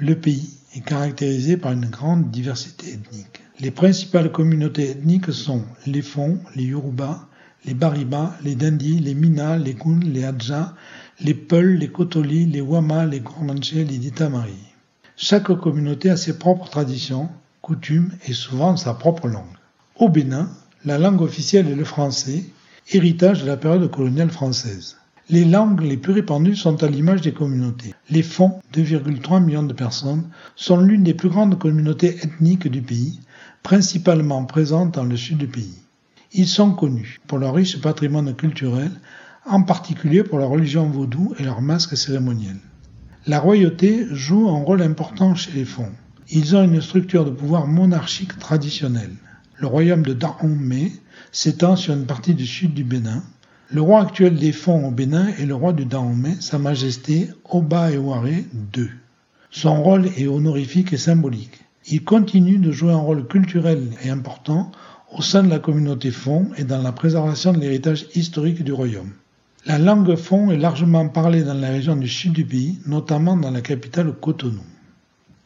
Le pays est caractérisé par une grande diversité ethnique. Les principales communautés ethniques sont les Fonds, les Yoruba, les Bariba, les Dindi, les Mina, les Goun, les Hadja, les Peuls, les Kotoli, les Wama, les Gourmanche, les Ditamari. Chaque communauté a ses propres traditions, coutumes et souvent sa propre langue. Au Bénin, la langue officielle est le français, héritage de la période coloniale française. Les langues les plus répandues sont à l'image des communautés. Les Fonds, 2,3 millions de personnes, sont l'une des plus grandes communautés ethniques du pays, principalement présentes dans le sud du pays. Ils sont connus pour leur riche patrimoine culturel, en particulier pour leur religion vaudou et leurs masques cérémoniels. La royauté joue un rôle important chez les Fonds. Ils ont une structure de pouvoir monarchique traditionnelle. Le royaume de Dahomey s'étend sur une partie du sud du Bénin. Le roi actuel des Fonds au Bénin est le roi du Dahomey, Sa Majesté Oba Eware II. Son rôle est honorifique et symbolique. Il continue de jouer un rôle culturel et important au sein de la communauté Fon et dans la préservation de l'héritage historique du royaume. La langue Fon est largement parlée dans la région du sud du pays, notamment dans la capitale Cotonou.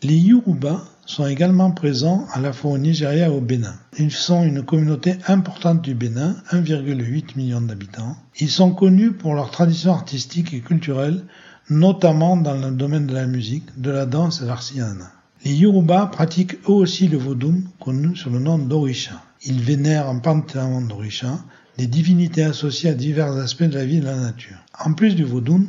Les Yoruba sont également présents à la fois au Nigeria et au Bénin. Ils sont une communauté importante du Bénin, 1,8 million d'habitants. Ils sont connus pour leurs traditions artistiques et culturelles, notamment dans le domaine de la musique, de la danse et de l'artisanat. Les Yoruba pratiquent eux aussi le vaudou, connu sous le nom d'Orisha. Ils vénèrent en panthéon d'Orisha des divinités associées à divers aspects de la vie et de la nature. En plus du vaudou,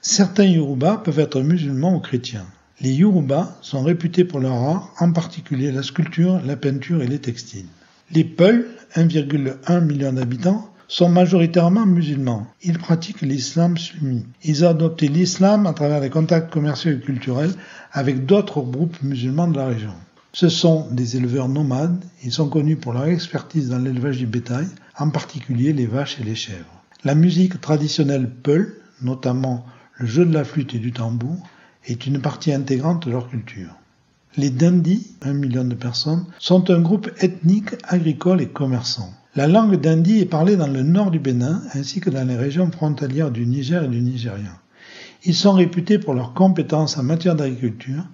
certains Yoruba peuvent être musulmans ou chrétiens. Les Yoruba sont réputés pour leur art, en particulier la sculpture, la peinture et les textiles. Les Peuls, 1,1 million d'habitants, sont majoritairement musulmans. Ils pratiquent l'islam sunnite. Ils ont adopté l'islam à travers les contacts commerciaux et culturels avec d'autres groupes musulmans de la région. Ce sont des éleveurs nomades, ils sont connus pour leur expertise dans l'élevage du bétail, en particulier les vaches et les chèvres. La musique traditionnelle Peul, notamment le jeu de la flûte et du tambour, est une partie intégrante de leur culture. Les Dindi, un million de personnes, sont un groupe ethnique, agricole et commerçant. La langue Dindi est parlée dans le nord du Bénin ainsi que dans les régions frontalières du Niger et du Nigeria. Ils sont réputés pour leurs compétences en matière d'agriculture,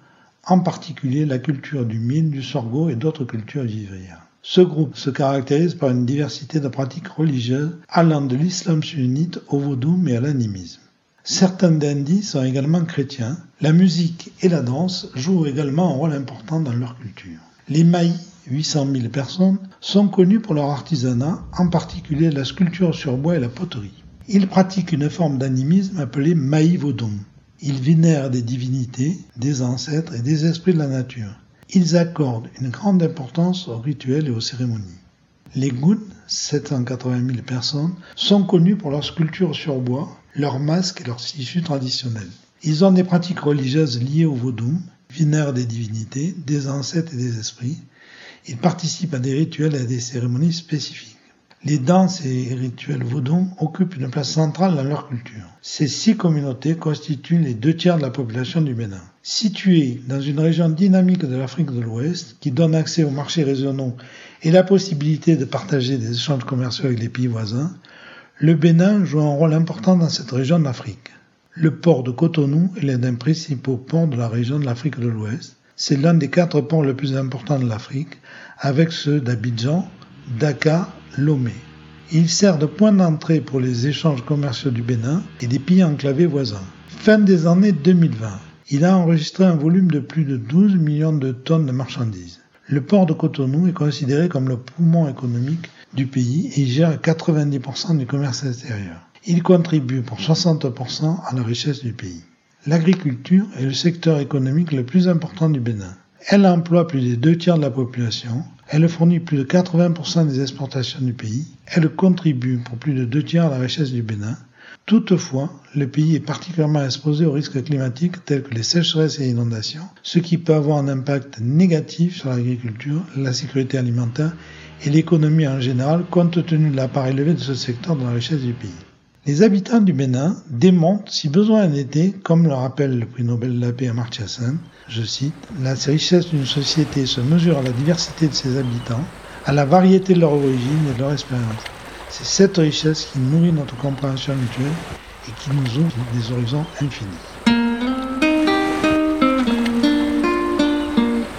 en particulier la culture du mil, du sorgho et d'autres cultures vivrières. Ce groupe se caractérise par une diversité de pratiques religieuses allant de l'islam sunnite au vaudou et à l'animisme. Certains d'Indis sont également chrétiens. La musique et la danse jouent également un rôle important dans leur culture. Les Maïs, 800 000 personnes, sont connus pour leur artisanat, en particulier la sculpture sur bois et la poterie. Ils pratiquent une forme d'animisme appelée Maï Vodon. Ils vénèrent des divinités, des ancêtres et des esprits de la nature. Ils accordent une grande importance aux rituels et aux cérémonies. Les Gouns, 780 000 personnes, sont connus pour leur sculpture sur bois, leurs masques et leurs tissus traditionnels. Ils ont des pratiques religieuses liées au vaudou, vénèrent des divinités, des ancêtres et des esprits. Ils participent à des rituels et à des cérémonies spécifiques. Les danses et rituels vaudou occupent une place centrale dans leur culture. Ces six communautés constituent les deux tiers de la population du Bénin. Situées dans une région dynamique de l'Afrique de l'Ouest, qui donne accès aux marchés régionaux et la possibilité de partager des échanges commerciaux avec les pays voisins, le Bénin joue un rôle important dans cette région d'Afrique. Le port de Cotonou est l'un des principaux ports de la région de l'Afrique de l'Ouest. C'est l'un des quatre ports les plus importants de l'Afrique, avec ceux d'Abidjan, Dakar Lomé. Il sert de point d'entrée pour les échanges commerciaux du Bénin et des pays enclavés voisins. Fin des années 2020, il a enregistré un volume de plus de 12 millions de tonnes de marchandises. Le port de Cotonou est considéré comme le poumon économique du pays et gère 90% du commerce extérieur. Il contribue pour 60% à la richesse du pays. L'agriculture est le secteur économique le plus important du Bénin. Elle emploie plus des deux tiers de la population elle fournit plus de 80% des exportations du pays. Elle contribue pour plus de deux tiers à la richesse du Bénin. Toutefois, le pays est particulièrement exposé aux risques climatiques tels que les sécheresses et inondations, ce qui peut avoir un impact négatif sur l'agriculture, la sécurité alimentaire et l'économie en général compte tenu de la part élevée de ce secteur dans la richesse du pays. Les habitants du Bénin démontrent, si besoin en était, comme le rappelle le prix Nobel de la paix je cite, La richesse d'une société se mesure à la diversité de ses habitants, à la variété de leur origine et de leur expérience. C'est cette richesse qui nourrit notre compréhension mutuelle et qui nous ouvre des horizons infinis.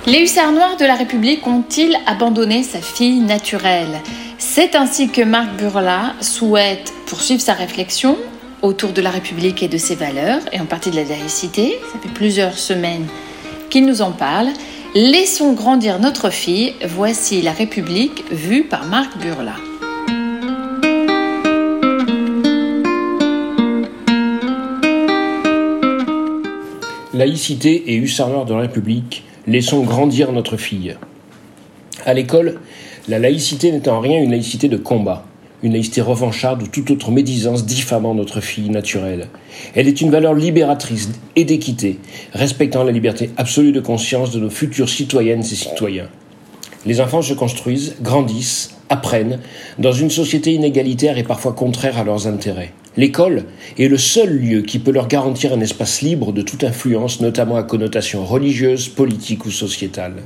Les hussards noirs de la République ont-ils abandonné sa fille naturelle? C'est ainsi que Marc Burla souhaite poursuivre sa réflexion autour de la République et de ses valeurs, et en partie de la laïcité. Ça fait plusieurs semaines qu'il nous en parle. Laissons grandir notre fille. Voici la République vue par Marc Burla. Laïcité et hussards de la République, laissons grandir notre fille. À l'école, la laïcité n'est en rien une laïcité de combat, une laïcité revancharde ou toute autre médisance diffamant notre fille naturelle. Elle est une valeur libératrice et d'équité, respectant la liberté absolue de conscience de nos futures citoyennes et citoyens. Les enfants se construisent, grandissent, apprennent dans une société inégalitaire et parfois contraire à leurs intérêts. L'école est le seul lieu qui peut leur garantir un espace libre de toute influence, notamment à connotation religieuse, politique ou sociétale.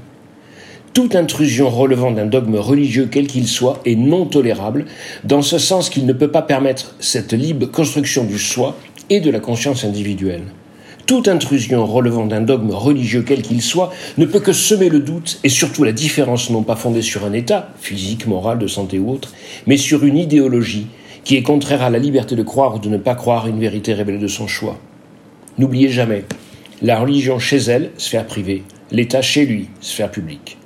Toute intrusion relevant d'un dogme religieux quel qu'il soit est non tolérable, dans ce sens qu'il ne peut pas permettre cette libre construction du soi et de la conscience individuelle. Toute intrusion relevant d'un dogme religieux quel qu'il soit ne peut que semer le doute et surtout la différence non pas fondée sur un état, physique, moral, de santé ou autre, mais sur une idéologie, qui est contraire à la liberté de croire ou de ne pas croire une vérité révélée de son choix. N'oubliez jamais, la religion chez elle, sphère privée, l'État chez lui, sphère publique.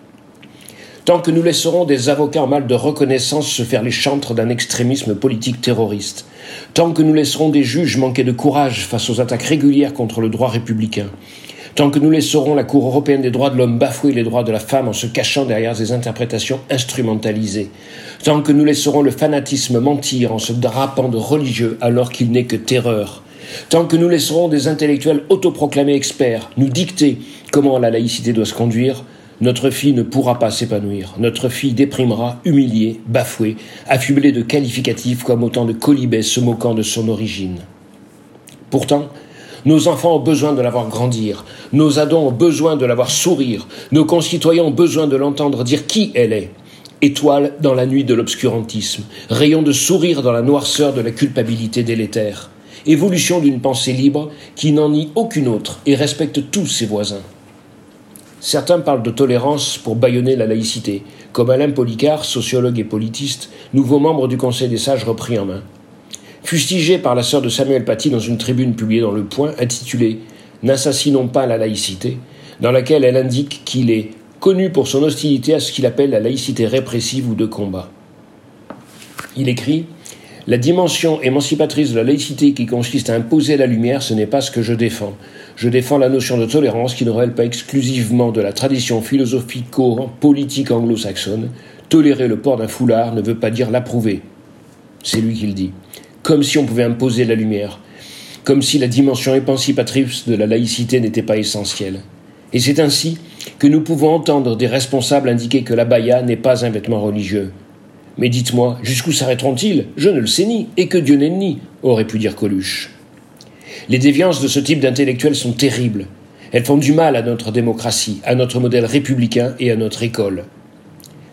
Tant que nous laisserons des avocats en mal de reconnaissance se faire les chantres d'un extrémisme politique terroriste, tant que nous laisserons des juges manquer de courage face aux attaques régulières contre le droit républicain, tant que nous laisserons la Cour européenne des droits de l'homme bafouer les droits de la femme en se cachant derrière des interprétations instrumentalisées, tant que nous laisserons le fanatisme mentir en se drapant de religieux alors qu'il n'est que terreur, tant que nous laisserons des intellectuels autoproclamés experts nous dicter comment la laïcité doit se conduire, notre fille ne pourra pas s'épanouir. Notre fille déprimera, humiliée, bafouée, affublée de qualificatifs comme autant de colibets se moquant de son origine. Pourtant, nos enfants ont besoin de la voir grandir, nos ados ont besoin de la voir sourire, nos concitoyens ont besoin de l'entendre dire qui elle est. Étoile dans la nuit de l'obscurantisme, rayon de sourire dans la noirceur de la culpabilité délétère, évolution d'une pensée libre qui n'en nie aucune autre et respecte tous ses voisins. Certains parlent de tolérance pour bâillonner la laïcité, comme Alain Policard, sociologue et politiste, nouveau membre du Conseil des sages repris en main fustigé par la sœur de Samuel Paty dans une tribune publiée dans Le Point intitulée N'assassinons pas la laïcité, dans laquelle elle indique qu'il est connu pour son hostilité à ce qu'il appelle la laïcité répressive ou de combat. Il écrit La dimension émancipatrice de la laïcité qui consiste à imposer la lumière, ce n'est pas ce que je défends. Je défends la notion de tolérance qui ne relève pas exclusivement de la tradition philosophico-politique anglo-saxonne. Tolérer le port d'un foulard ne veut pas dire l'approuver. C'est lui qui le dit comme si on pouvait imposer la lumière, comme si la dimension émancipatrice de la laïcité n'était pas essentielle. Et c'est ainsi que nous pouvons entendre des responsables indiquer que la baya n'est pas un vêtement religieux. Mais dites-moi, jusqu'où s'arrêteront-ils? Je ne le sais ni, et que Dieu n'est ni, aurait pu dire Coluche. Les déviances de ce type d'intellectuels sont terribles. Elles font du mal à notre démocratie, à notre modèle républicain et à notre école.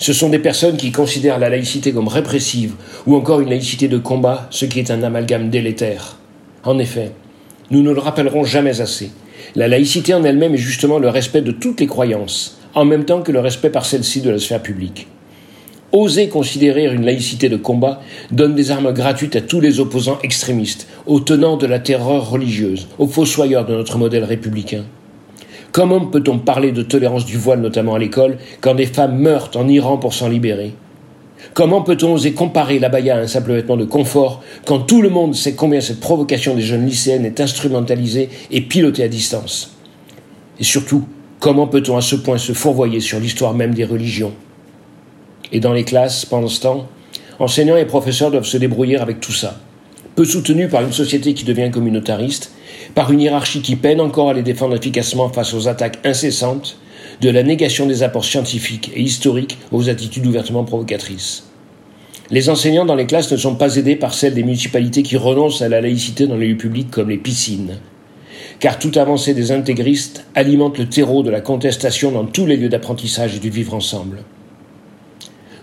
Ce sont des personnes qui considèrent la laïcité comme répressive ou encore une laïcité de combat, ce qui est un amalgame délétère. En effet, nous ne le rappellerons jamais assez. La laïcité en elle-même est justement le respect de toutes les croyances, en même temps que le respect par celles-ci de la sphère publique. Oser considérer une laïcité de combat donne des armes gratuites à tous les opposants extrémistes, aux tenants de la terreur religieuse, aux fossoyeurs de notre modèle républicain. Comment peut-on parler de tolérance du voile, notamment à l'école, quand des femmes meurent en Iran pour s'en libérer? Comment peut-on oser comparer l'abaya à un simple vêtement de confort quand tout le monde sait combien cette provocation des jeunes lycéennes est instrumentalisée et pilotée à distance? Et surtout, comment peut-on à ce point se fourvoyer sur l'histoire même des religions? Et dans les classes, pendant ce temps, enseignants et professeurs doivent se débrouiller avec tout ça. Peu soutenus par une société qui devient communautariste, par une hiérarchie qui peine encore à les défendre efficacement face aux attaques incessantes de la négation des apports scientifiques et historiques aux attitudes ouvertement provocatrices. Les enseignants dans les classes ne sont pas aidés par celles des municipalités qui renoncent à la laïcité dans les lieux publics comme les piscines. Car toute avancée des intégristes alimente le terreau de la contestation dans tous les lieux d'apprentissage et du vivre ensemble.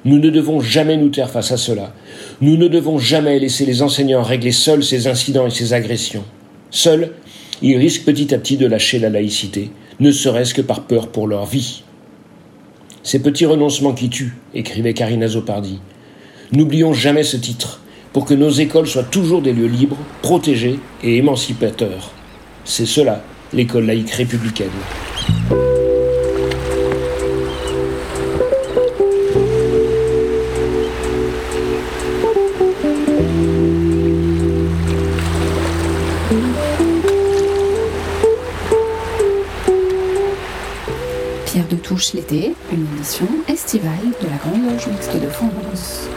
Nous ne devons jamais nous taire face à cela. Nous ne devons jamais laisser les enseignants régler seuls ces incidents et ces agressions. Seuls, ils risquent petit à petit de lâcher la laïcité, ne serait-ce que par peur pour leur vie. Ces petits renoncements qui tuent, écrivait Karina Zopardi. N'oublions jamais ce titre, pour que nos écoles soient toujours des lieux libres, protégés et émancipateurs. C'est cela, l'école laïque républicaine. L'été, une émission estivale de la Grande Loge Mixte de France.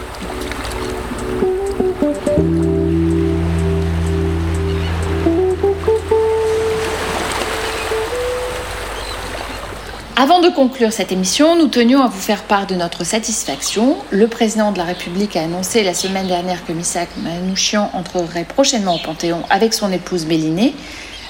Avant de conclure cette émission, nous tenions à vous faire part de notre satisfaction. Le président de la République a annoncé la semaine dernière que Missak Manouchian entrerait prochainement au Panthéon avec son épouse Mélinée.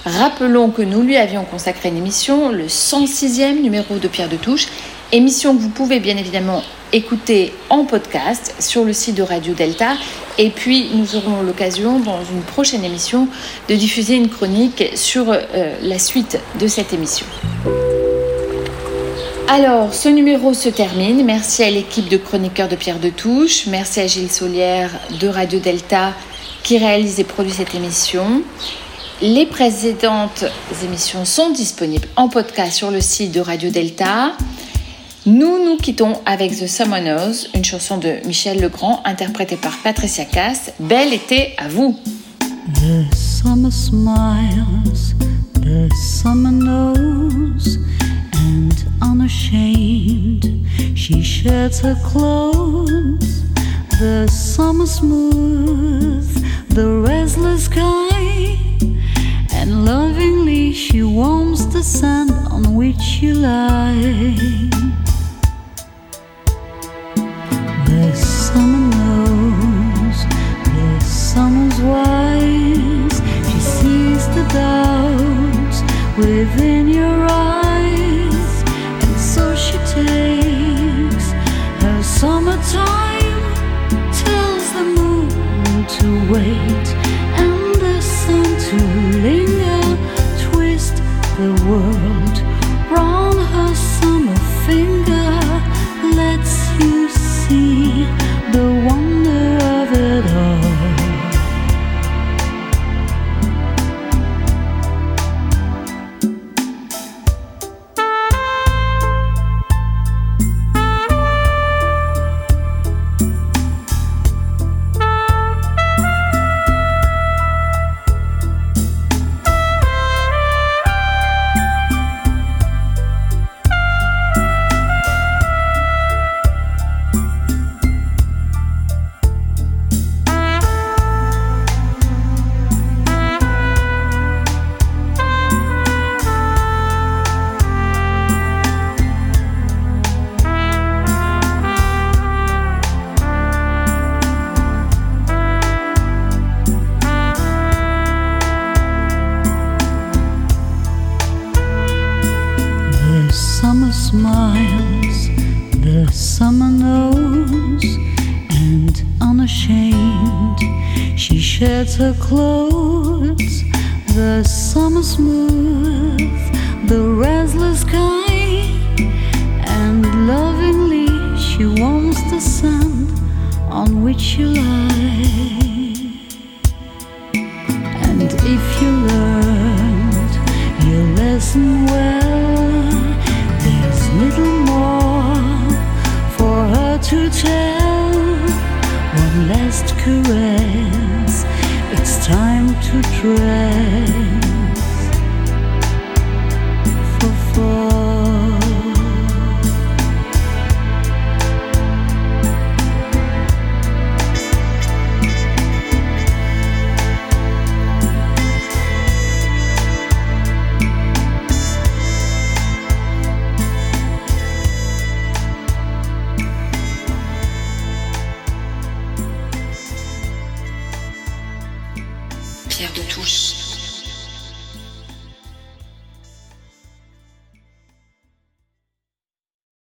Rappelons que nous lui avions consacré une émission, le 106e numéro de Pierre de Touche, émission que vous pouvez bien évidemment écouter en podcast sur le site de Radio Delta. Et puis nous aurons l'occasion dans une prochaine émission de diffuser une chronique sur euh, la suite de cette émission. Alors, ce numéro se termine. Merci à l'équipe de chroniqueurs de Pierre de Touche. Merci à Gilles Solière de Radio Delta qui réalise et produit cette émission. Les précédentes émissions sont disponibles en podcast sur le site de Radio Delta. Nous nous quittons avec The Summoners, une chanson de Michel Legrand interprétée par Patricia Cass. Bel été à vous! The summer smiles, the summer knows, and unashamed she sheds her clothes. The summer smooth, the restless sky, and lovingly she warms the sand on which you lie. The summer knows, the summer's wise. She sees the doubts within your eyes, and so she takes her summertime, tells the moon to wait the world. Round